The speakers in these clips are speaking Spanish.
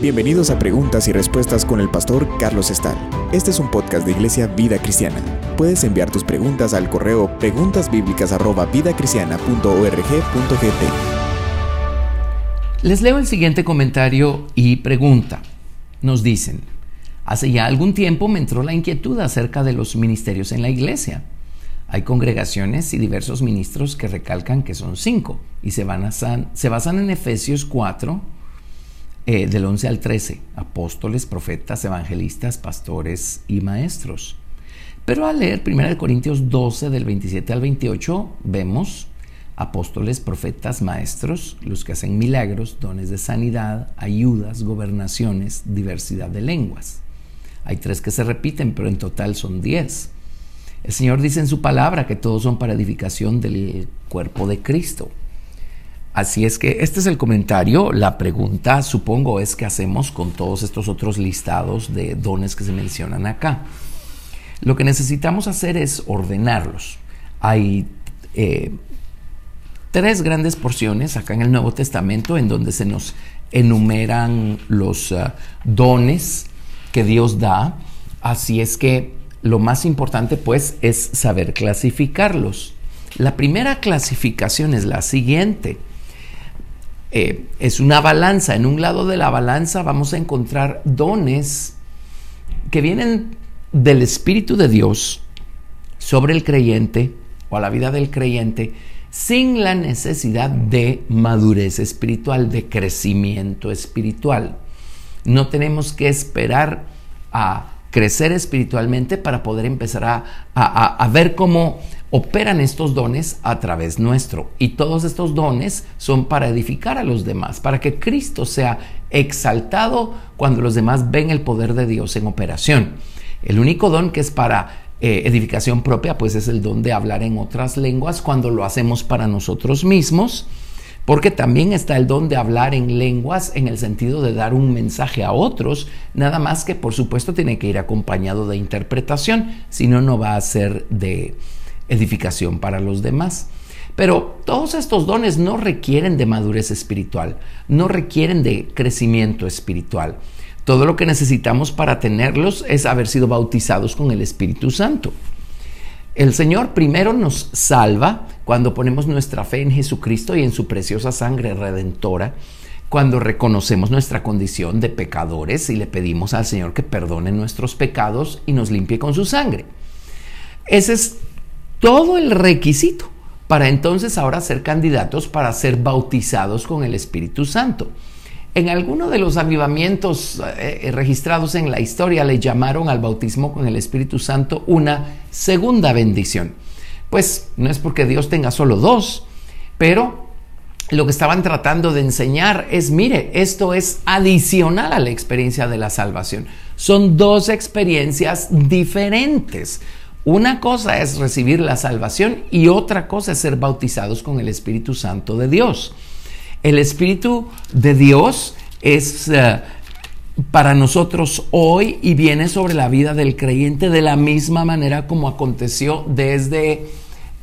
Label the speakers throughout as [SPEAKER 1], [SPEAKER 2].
[SPEAKER 1] Bienvenidos a Preguntas y Respuestas con el pastor Carlos Estal. Este es un podcast de Iglesia Vida Cristiana. Puedes enviar tus preguntas al correo preguntasbiblicas@vidacristiana.org.gt.
[SPEAKER 2] Les leo el siguiente comentario y pregunta. Nos dicen, hace ya algún tiempo me entró la inquietud acerca de los ministerios en la iglesia. Hay congregaciones y diversos ministros que recalcan que son cinco y se, se basan en Efesios 4, eh, del 11 al 13, apóstoles, profetas, evangelistas, pastores y maestros. Pero al leer 1 Corintios 12 del 27 al 28 vemos apóstoles, profetas, maestros, los que hacen milagros, dones de sanidad, ayudas, gobernaciones, diversidad de lenguas. Hay tres que se repiten, pero en total son diez. El Señor dice en su palabra que todos son para edificación del cuerpo de Cristo. Así es que este es el comentario. La pregunta, supongo, es qué hacemos con todos estos otros listados de dones que se mencionan acá. Lo que necesitamos hacer es ordenarlos. Hay eh, tres grandes porciones acá en el Nuevo Testamento en donde se nos enumeran los uh, dones que Dios da. Así es que lo más importante pues es saber clasificarlos. La primera clasificación es la siguiente. Eh, es una balanza. En un lado de la balanza vamos a encontrar dones que vienen del Espíritu de Dios sobre el creyente o a la vida del creyente sin la necesidad de madurez espiritual, de crecimiento espiritual. No tenemos que esperar a crecer espiritualmente para poder empezar a, a ver cómo operan estos dones a través nuestro. Y todos estos dones son para edificar a los demás, para que Cristo sea exaltado cuando los demás ven el poder de Dios en operación. El único don que es para eh, edificación propia, pues es el don de hablar en otras lenguas cuando lo hacemos para nosotros mismos. Porque también está el don de hablar en lenguas en el sentido de dar un mensaje a otros, nada más que por supuesto tiene que ir acompañado de interpretación, si no, no va a ser de, edificación para los demás. Pero todos estos dones no requieren de madurez espiritual, no requieren de crecimiento espiritual. Todo lo que necesitamos para tenerlos es haber sido bautizados con el Espíritu Santo. El Señor primero nos salva cuando ponemos nuestra fe en Jesucristo y en su preciosa sangre redentora, cuando reconocemos nuestra condición de pecadores y le pedimos al Señor que perdone nuestros pecados y nos limpie con su sangre. Ese es todo el requisito para entonces ahora ser candidatos para ser bautizados con el Espíritu Santo. En alguno de los avivamientos eh, eh, registrados en la historia le llamaron al bautismo con el Espíritu Santo una segunda bendición. Pues no es porque Dios tenga solo dos, pero lo que estaban tratando de enseñar es, mire, esto es adicional a la experiencia de la salvación. Son dos experiencias diferentes. Una cosa es recibir la salvación y otra cosa es ser bautizados con el Espíritu Santo de Dios. El Espíritu de Dios es eh, para nosotros hoy y viene sobre la vida del creyente de la misma manera como aconteció desde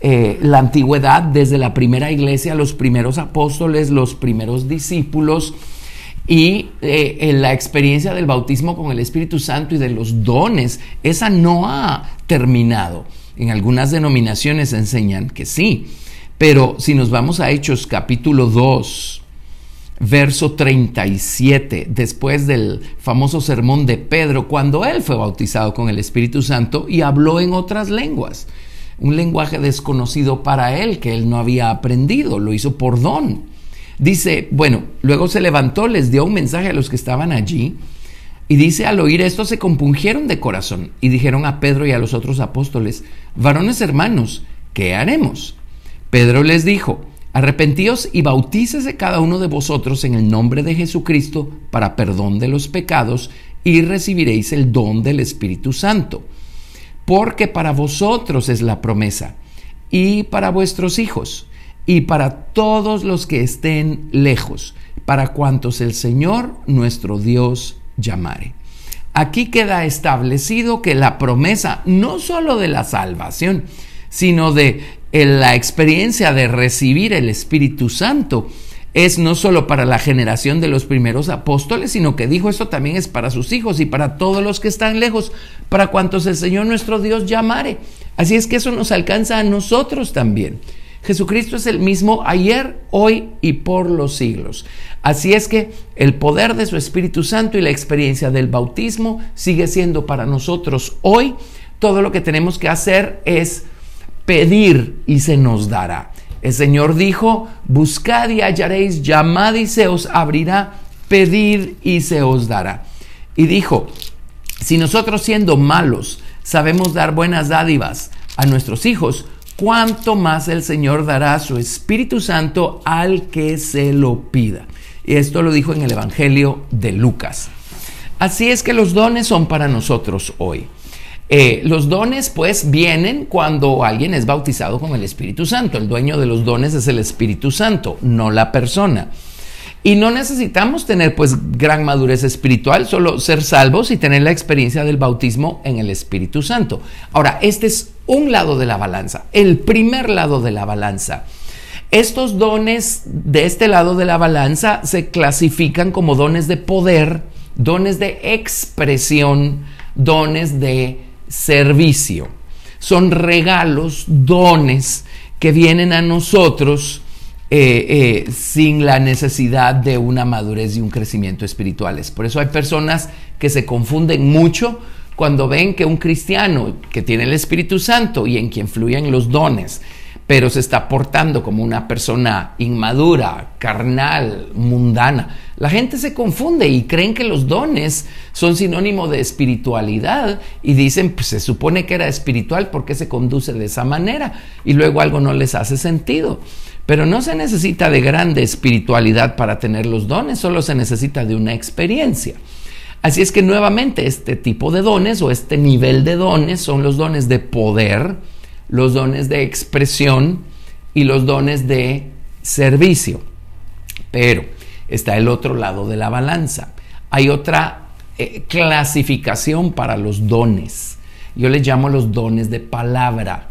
[SPEAKER 2] eh, la antigüedad, desde la primera iglesia, los primeros apóstoles, los primeros discípulos y eh, en la experiencia del bautismo con el Espíritu Santo y de los dones, esa no ha terminado. En algunas denominaciones enseñan que sí, pero si nos vamos a Hechos capítulo 2, verso 37, después del famoso sermón de Pedro, cuando él fue bautizado con el Espíritu Santo y habló en otras lenguas, un lenguaje desconocido para él que él no había aprendido, lo hizo por don. Dice, bueno, luego se levantó, les dio un mensaje a los que estaban allí y dice, al oír esto se compungieron de corazón y dijeron a Pedro y a los otros apóstoles, varones hermanos, ¿qué haremos? Pedro les dijo, arrepentíos y bautícese cada uno de vosotros en el nombre de Jesucristo para perdón de los pecados y recibiréis el don del Espíritu Santo. Porque para vosotros es la promesa y para vuestros hijos y para todos los que estén lejos, para cuantos el Señor nuestro Dios llamare. Aquí queda establecido que la promesa no sólo de la salvación, sino de la experiencia de recibir el Espíritu Santo es no solo para la generación de los primeros apóstoles, sino que dijo esto también es para sus hijos y para todos los que están lejos, para cuantos el Señor nuestro Dios llamare. Así es que eso nos alcanza a nosotros también. Jesucristo es el mismo ayer, hoy y por los siglos. Así es que el poder de su Espíritu Santo y la experiencia del bautismo sigue siendo para nosotros hoy. Todo lo que tenemos que hacer es pedir y se nos dará. El Señor dijo, buscad y hallaréis, llamad y se os abrirá, pedid y se os dará. Y dijo, si nosotros siendo malos sabemos dar buenas dádivas a nuestros hijos, cuánto más el Señor dará su Espíritu Santo al que se lo pida. Y esto lo dijo en el Evangelio de Lucas. Así es que los dones son para nosotros hoy. Eh, los dones pues vienen cuando alguien es bautizado con el Espíritu Santo. El dueño de los dones es el Espíritu Santo, no la persona. Y no necesitamos tener pues gran madurez espiritual, solo ser salvos y tener la experiencia del bautismo en el Espíritu Santo. Ahora, este es un lado de la balanza, el primer lado de la balanza. Estos dones de este lado de la balanza se clasifican como dones de poder, dones de expresión, dones de servicio. Son regalos, dones que vienen a nosotros eh, eh, sin la necesidad de una madurez y un crecimiento espirituales. Por eso hay personas que se confunden mucho cuando ven que un cristiano que tiene el Espíritu Santo y en quien fluyen los dones, pero se está portando como una persona inmadura, carnal, mundana. La gente se confunde y creen que los dones son sinónimo de espiritualidad y dicen, pues se supone que era espiritual porque se conduce de esa manera y luego algo no les hace sentido. Pero no se necesita de grande espiritualidad para tener los dones, solo se necesita de una experiencia. Así es que nuevamente este tipo de dones o este nivel de dones son los dones de poder, los dones de expresión y los dones de servicio. Pero está el otro lado de la balanza. Hay otra eh, clasificación para los dones. Yo les llamo los dones de palabra.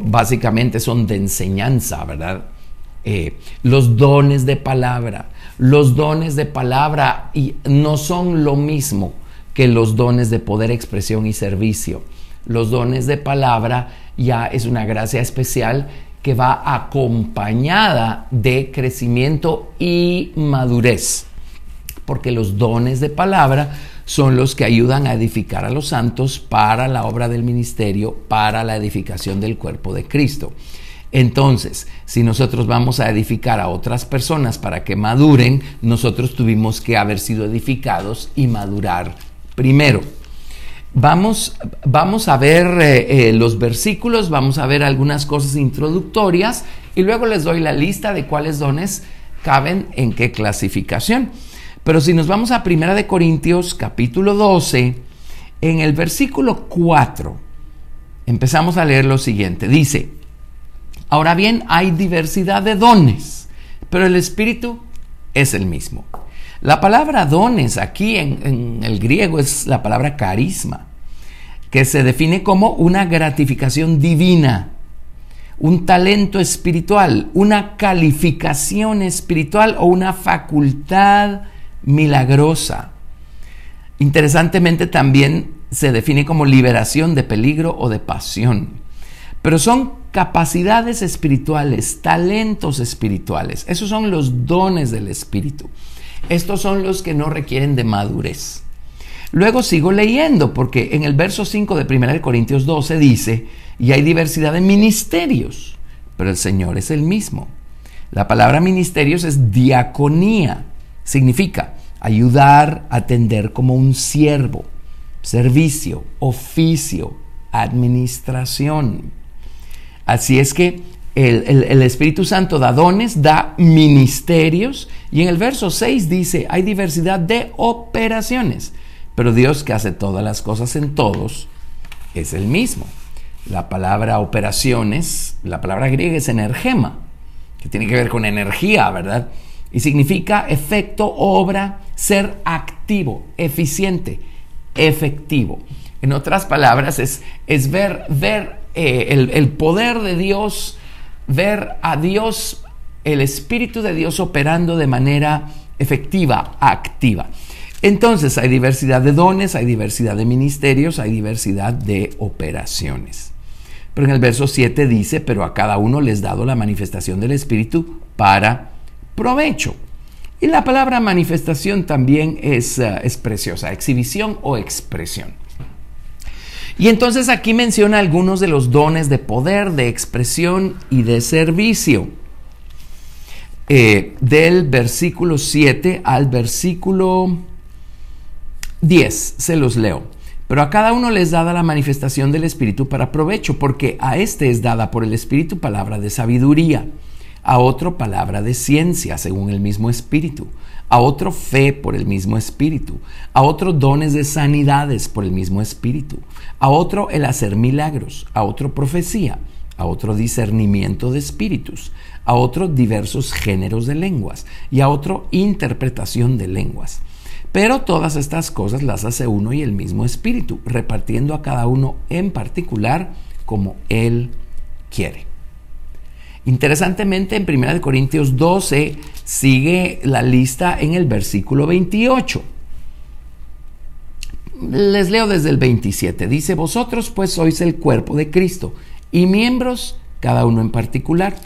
[SPEAKER 2] Básicamente son de enseñanza, ¿verdad? Eh, los dones de palabra. Los dones de palabra y no son lo mismo que los dones de poder, expresión y servicio. Los dones de palabra ya es una gracia especial que va acompañada de crecimiento y madurez, porque los dones de palabra son los que ayudan a edificar a los santos para la obra del ministerio, para la edificación del cuerpo de Cristo. Entonces, si nosotros vamos a edificar a otras personas para que maduren, nosotros tuvimos que haber sido edificados y madurar primero. Vamos, vamos a ver eh, eh, los versículos, vamos a ver algunas cosas introductorias y luego les doy la lista de cuáles dones caben en qué clasificación. Pero si nos vamos a Primera de Corintios capítulo 12, en el versículo 4 empezamos a leer lo siguiente. Dice, ahora bien hay diversidad de dones, pero el Espíritu es el mismo. La palabra dones aquí en, el griego es la palabra carisma, que se define como una gratificación divina, un talento espiritual, una calificación espiritual o una facultad milagrosa. Interesantemente también se define como liberación de peligro o de pasión. Pero son capacidades espirituales, talentos espirituales. Esos son los dones del Espíritu. Estos son los que no requieren de madurez. Luego sigo leyendo, porque en el verso 5 de 1 Corintios 12 dice, y hay diversidad de ministerios, pero el Señor es el mismo. La palabra ministerios es diaconía, significa ayudar, atender como un siervo, servicio, oficio, administración. Así es que el, Espíritu Santo da dones, da ministerios, y en el verso 6 dice, hay diversidad de operaciones, pero Dios que hace todas las cosas en todos es el mismo. La palabra operaciones, la palabra griega es energema, que tiene que ver con energía, ¿verdad? Y significa efecto, obra, ser activo, eficiente, efectivo. En otras palabras, es, es ver, ver eh, el, el poder de Dios ver a Dios el Espíritu de Dios operando de manera efectiva, activa. Entonces hay diversidad de dones, hay diversidad de ministerios, hay diversidad de operaciones. Pero en el verso 7 dice, pero a cada uno les dado la manifestación del Espíritu para provecho. Y la palabra manifestación también es, eh, es preciosa, exhibición o expresión. Y entonces aquí menciona algunos de los dones de poder, de expresión y de servicio. Eh, del versículo 7 al versículo 10, se los leo. Pero a cada uno les dada la manifestación del Espíritu para provecho, porque a este es dada por el Espíritu palabra de sabiduría, a otro palabra de ciencia, según el mismo Espíritu, a otro fe por el mismo Espíritu, a otro dones de sanidades por el mismo Espíritu, a otro el hacer milagros, a otro profecía, a otro discernimiento de espíritus, a otro diversos géneros de lenguas y a otro interpretación de lenguas. Pero todas estas cosas las hace uno y el mismo Espíritu, repartiendo a cada uno en particular como Él quiere. Interesantemente, en 1 Corintios 12 sigue la lista en el versículo 28. Les leo desde el 27. Dice, vosotros pues sois el cuerpo de Cristo y miembros cada uno en particular.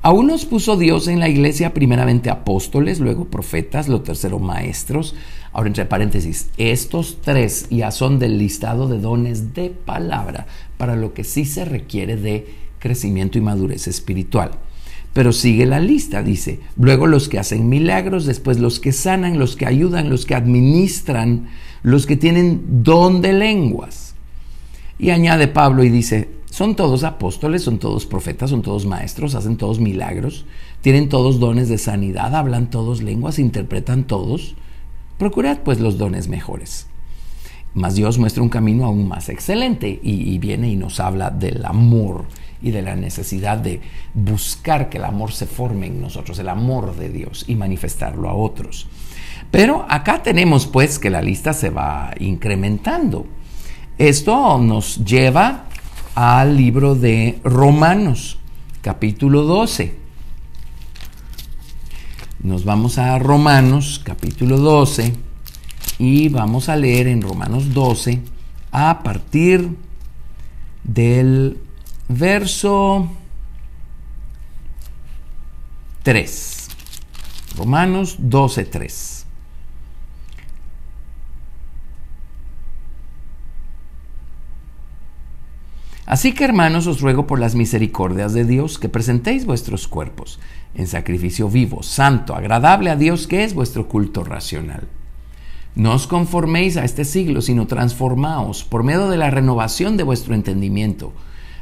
[SPEAKER 2] A unos puso Dios en la iglesia primeramente apóstoles, luego profetas, lo tercero maestros. Ahora entre paréntesis, estos tres ya son del listado de dones de palabra, para lo que sí se requiere de crecimiento y madurez espiritual. Pero sigue la lista, dice, luego los que hacen milagros, después los que sanan, los que ayudan, los que administran, los que tienen don de lenguas. Y añade Pablo y dice, son todos apóstoles, son todos profetas, son todos maestros, hacen todos milagros, tienen todos dones de sanidad, hablan todos lenguas, interpretan todos. Procurad pues los dones mejores. Mas Dios muestra un camino aún más excelente y, y viene y nos habla del amor y de la necesidad de buscar que el amor se forme en nosotros, el amor de Dios y manifestarlo a otros. Pero acá tenemos pues que la lista se va incrementando. Esto nos lleva al libro de Romanos, capítulo 12. Nos vamos a Romanos, capítulo 12, y vamos a leer en Romanos 12 a partir del verso 3. Romanos 12, 3. Así que hermanos os ruego por las misericordias de Dios que presentéis vuestros cuerpos en sacrificio vivo, santo, agradable a Dios, que es vuestro culto racional. No os conforméis a este siglo, sino transformaos por medio de la renovación de vuestro entendimiento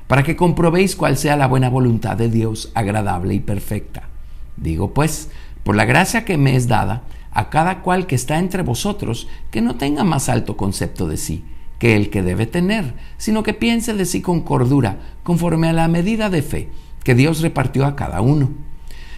[SPEAKER 2] para que comprobéis cuál sea la buena voluntad de Dios agradable y perfecta. Digo pues, por la gracia que me es dada, a cada cual que está entre vosotros, que no tenga más alto concepto de sí que el que debe tener, sino que piense de sí con cordura, conforme a la medida de fe que Dios repartió a cada uno.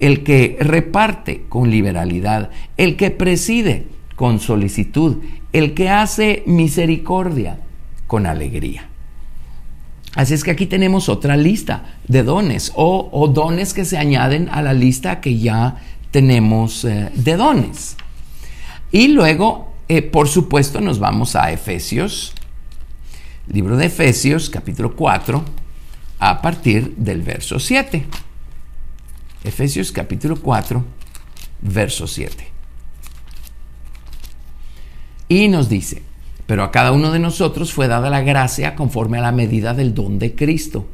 [SPEAKER 2] el que reparte con liberalidad, el que preside con solicitud, el que hace misericordia con alegría. Así es que aquí tenemos otra lista de dones o, dones que se añaden a la lista que ya tenemos eh, de dones. Y luego, eh, por supuesto, nos vamos a Efesios, libro de Efesios, capítulo 4, a partir del verso 7. Efesios capítulo 4, verso 7. Y nos dice, pero a cada uno de nosotros fue dada la gracia conforme a la medida del don de Cristo.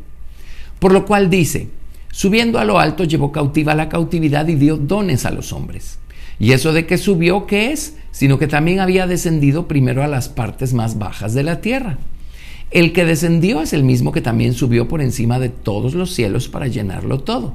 [SPEAKER 2] Por lo cual dice, subiendo a lo alto llevó cautiva la cautividad y dio dones a los hombres. Y eso de que subió, ¿qué es? Sino que también había descendido primero a las partes más bajas de la tierra. El que descendió es el mismo que también subió por encima de todos los cielos para llenarlo todo.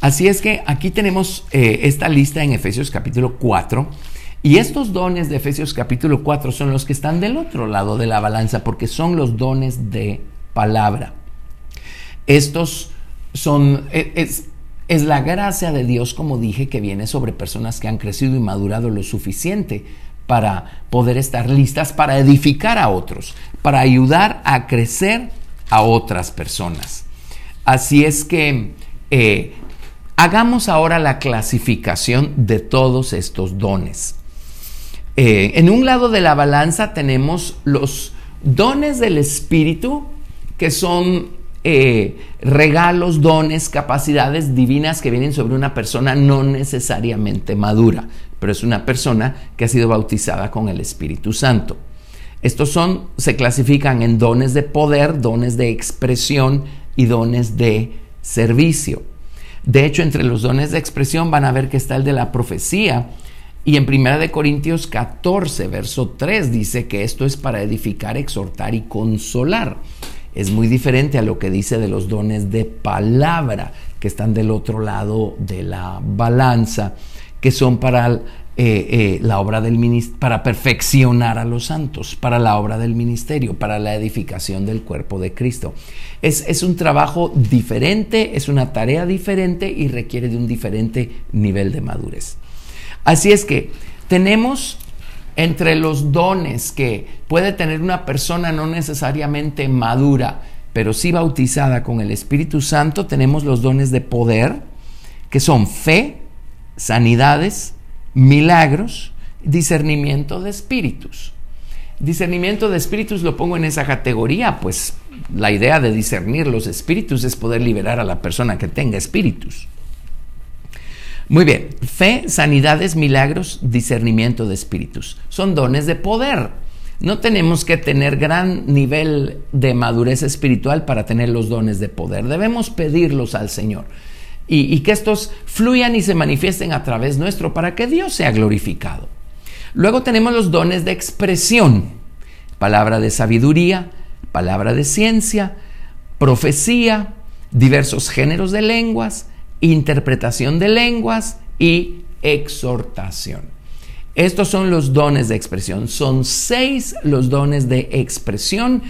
[SPEAKER 2] Así es que aquí tenemos eh, esta lista en Efesios capítulo 4. Y estos dones de Efesios capítulo 4 son los que están del otro lado de la balanza, porque son los dones de palabra. Estos son, e, es, la gracia de Dios, como dije, que viene sobre personas que han crecido y madurado lo suficiente para poder estar listas para edificar a otros, para ayudar a crecer a otras personas. Así es que eh, hagamos ahora la clasificación de todos estos dones. Eh, en un lado de la balanza tenemos los dones del Espíritu, que son eh, regalos, dones, capacidades divinas que vienen sobre una persona no necesariamente madura, pero es una persona que ha sido bautizada con el Espíritu Santo. Estos son, se clasifican en dones de poder, dones de expresión y dones de servicio. De hecho, entre los dones de expresión van a ver que está el de la profecía. Y en 1 de Corintios 14, verso 3 dice que esto es para edificar, exhortar y consolar es muy diferente a lo que dice de los dones de palabra, que están del otro lado de la balanza, que son para eh, eh, la obra del para perfeccionar a los santos, para la obra del ministerio, para la edificación del cuerpo de Cristo. Es, es un trabajo diferente, es una tarea diferente y requiere de un diferente nivel de madurez. Así es que tenemos entre los dones que puede tener una persona no necesariamente madura, pero sí bautizada con el Espíritu Santo, tenemos los dones de poder, que son fe, sanidades, milagros, discernimiento de espíritus. Discernimiento de espíritus lo pongo en esa categoría, pues la idea de discernir los espíritus es poder liberar a la persona que tenga espíritus. Muy bien, fe, sanidades, milagros, discernimiento de espíritus. Son dones de poder. No tenemos que tener gran nivel de madurez espiritual para tener los dones de poder. Debemos pedirlos al Señor y, que estos fluyan y se manifiesten a través nuestro para que Dios sea glorificado. Luego tenemos los dones de expresión, palabra de sabiduría, palabra de ciencia, profecía, diversos géneros de lenguas, interpretación de lenguas y exhortación. Estos son los dones de expresión. Son seis los dones de expresión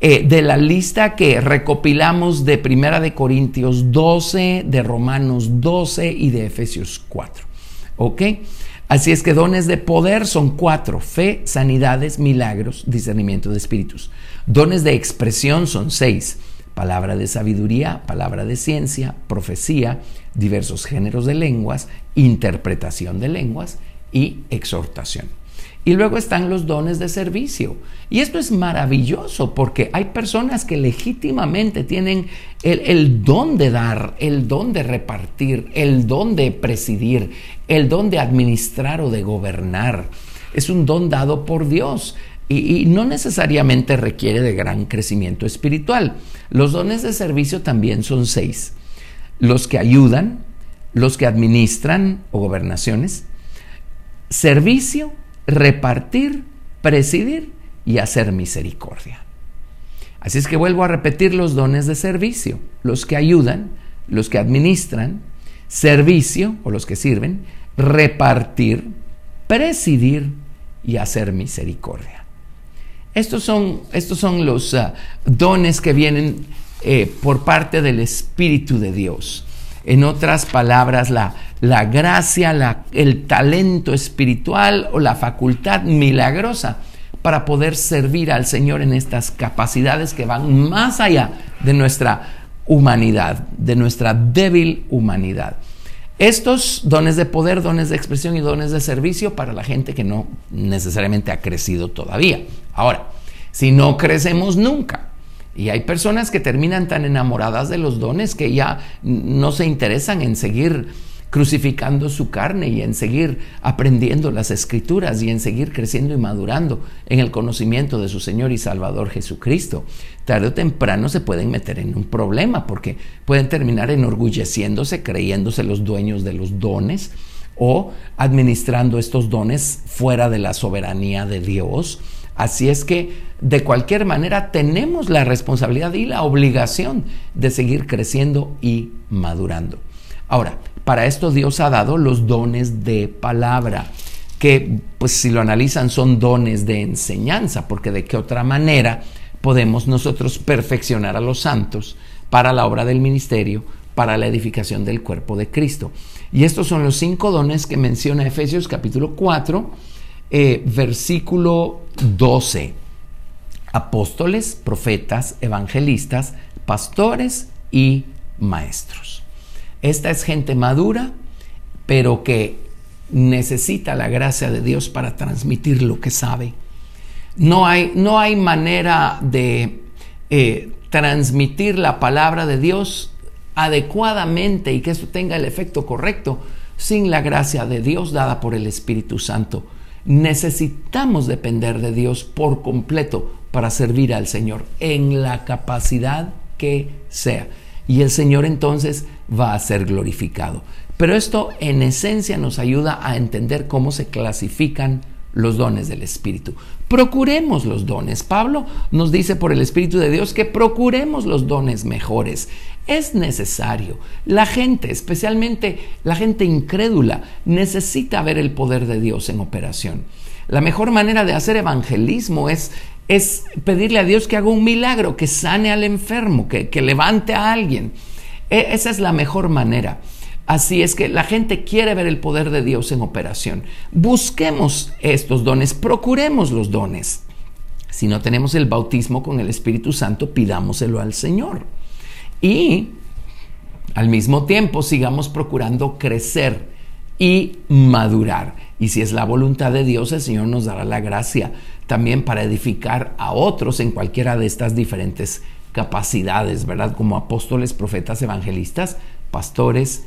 [SPEAKER 2] eh, de la lista que recopilamos de Primera de Corintios 12, de Romanos 12 y de Efesios 4. ¿Ok? Así es que dones de poder son cuatro, fe, sanidades, milagros, discernimiento de espíritus. Dones de expresión son seis, palabra de sabiduría, palabra de ciencia, profecía, diversos géneros de lenguas, interpretación de lenguas y exhortación. Y luego están los dones de servicio. Y esto es maravilloso porque hay personas que legítimamente tienen el, don de dar, el don de repartir, el don de presidir, el don de administrar o de gobernar. Es un don dado por Dios y, no necesariamente requiere de gran crecimiento espiritual. Los dones de servicio también son seis. Los que ayudan, los que administran o gobernaciones, servicio, repartir, presidir y hacer misericordia. Así es que vuelvo a repetir los dones de servicio, los que ayudan, los que administran, servicio o los que sirven, repartir, presidir y hacer misericordia. Estos son, estos son los ah, dones que vienen eh, por parte del Espíritu de Dios. En otras palabras, la, la gracia, el talento espiritual o la facultad milagrosa para poder servir al Señor en estas capacidades que van más allá de nuestra humanidad, de nuestra débil humanidad. Estos dones de poder, dones de expresión y dones de servicio para la gente que no necesariamente ha crecido todavía. Ahora, si no crecemos nunca, y hay personas que terminan tan enamoradas de los dones que ya no se interesan en seguir crucificando su carne y en seguir aprendiendo las escrituras y en seguir creciendo y madurando en el conocimiento de su Señor y Salvador Jesucristo. Tarde o temprano se pueden meter en un problema porque pueden terminar enorgulleciéndose, creyéndose los dueños de los dones o administrando estos dones fuera de la soberanía de Dios. Así es que de cualquier manera tenemos la responsabilidad y la obligación de seguir creciendo y madurando. Ahora, para esto Dios ha dado los dones de palabra, que pues si lo analizan son dones de enseñanza, porque de qué otra manera podemos nosotros perfeccionar a los santos para la obra del ministerio, para la edificación del cuerpo de Cristo. Y estos son los cinco dones que menciona Efesios capítulo 4, eh, versículo 12. Apóstoles, profetas, evangelistas, pastores y maestros. Esta es gente madura, pero que necesita la gracia de Dios para transmitir lo que sabe. No hay, no hay manera de eh, transmitir la palabra de Dios adecuadamente y que eso tenga el efecto correcto sin la gracia de Dios dada por el Espíritu Santo. Necesitamos depender de Dios por completo para servir al Señor en la capacidad que sea y el Señor entonces va a ser glorificado. Pero esto en esencia nos ayuda a entender cómo se clasifican los dones del Espíritu. Procuremos los dones. Pablo nos dice por el Espíritu de Dios que procuremos los dones mejores. Es necesario. La gente, especialmente la gente incrédula, necesita ver el poder de Dios en operación. La mejor manera de hacer evangelismo es es pedirle a Dios que haga un milagro, que sane al enfermo, que, levante a alguien. E, esa es la mejor manera. Así es que la gente quiere ver el poder de Dios en operación. Busquemos estos dones, procuremos los dones. Si no tenemos el bautismo con el Espíritu Santo, pidámoselo al Señor. Y al mismo tiempo sigamos procurando crecer y madurar. Y si es la voluntad de Dios, el Señor nos dará la gracia también para edificar a otros en cualquiera de estas diferentes capacidades, ¿verdad? Como apóstoles, profetas, evangelistas, pastores